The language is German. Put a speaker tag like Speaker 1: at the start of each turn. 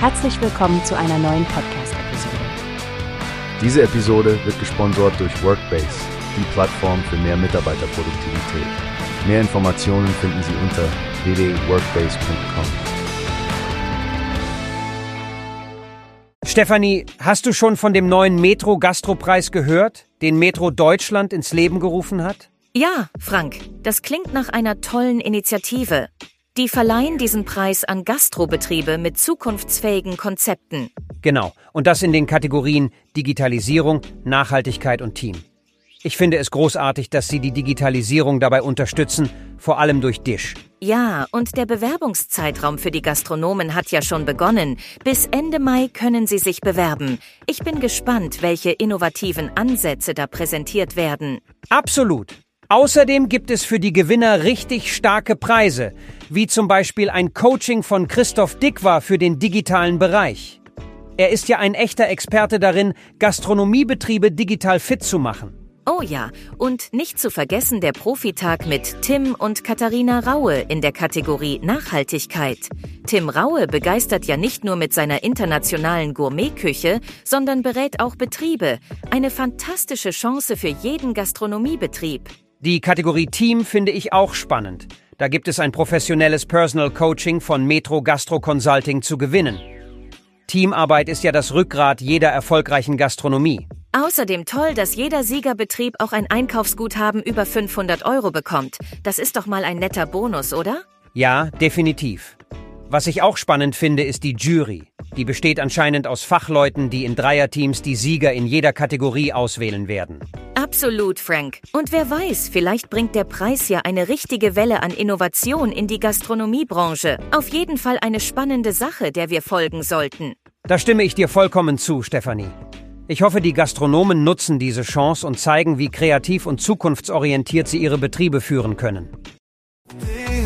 Speaker 1: Herzlich willkommen zu einer neuen Podcast-Episode.
Speaker 2: Diese Episode wird gesponsert durch Workbase, die Plattform für mehr Mitarbeiterproduktivität. Mehr Informationen finden Sie unter www.workbase.com.
Speaker 3: Stefanie, hast du schon von dem neuen Metro Gastropreis gehört, den Metro Deutschland ins Leben gerufen hat?
Speaker 4: Ja, Frank, das klingt nach einer tollen Initiative. Die verleihen diesen Preis an Gastrobetriebe mit zukunftsfähigen Konzepten.
Speaker 3: Genau, und das in den Kategorien Digitalisierung, Nachhaltigkeit und Team. Ich finde es großartig, dass Sie die Digitalisierung dabei unterstützen, vor allem durch Dish.
Speaker 4: Ja, und der Bewerbungszeitraum für die Gastronomen hat ja schon begonnen. Bis Ende Mai können Sie sich bewerben. Ich bin gespannt, welche innovativen Ansätze da präsentiert werden.
Speaker 3: Absolut. Außerdem gibt es für die Gewinner richtig starke Preise, wie zum Beispiel ein Coaching von Christoph Dickwa für den digitalen Bereich. Er ist ja ein echter Experte darin, Gastronomiebetriebe digital fit zu machen.
Speaker 4: Oh ja, und nicht zu vergessen der Profitag mit Tim und Katharina Raue in der Kategorie Nachhaltigkeit. Tim Raue begeistert ja nicht nur mit seiner internationalen Gourmetküche, sondern berät auch Betriebe. Eine fantastische Chance für jeden Gastronomiebetrieb.
Speaker 3: Die Kategorie Team finde ich auch spannend. Da gibt es ein professionelles Personal Coaching von Metro Gastro Consulting zu gewinnen. Teamarbeit ist ja das Rückgrat jeder erfolgreichen Gastronomie.
Speaker 4: Außerdem toll, dass jeder Siegerbetrieb auch ein Einkaufsguthaben über 500 Euro bekommt. Das ist doch mal ein netter Bonus, oder?
Speaker 3: Ja, definitiv. Was ich auch spannend finde, ist die Jury. Die besteht anscheinend aus Fachleuten, die in Dreierteams die Sieger in jeder Kategorie auswählen werden.
Speaker 4: Absolut, Frank. Und wer weiß, vielleicht bringt der Preis ja eine richtige Welle an Innovation in die Gastronomiebranche. Auf jeden Fall eine spannende Sache, der wir folgen sollten.
Speaker 3: Da stimme ich dir vollkommen zu, Stefanie. Ich hoffe, die Gastronomen nutzen diese Chance und zeigen, wie kreativ und zukunftsorientiert sie ihre Betriebe führen können.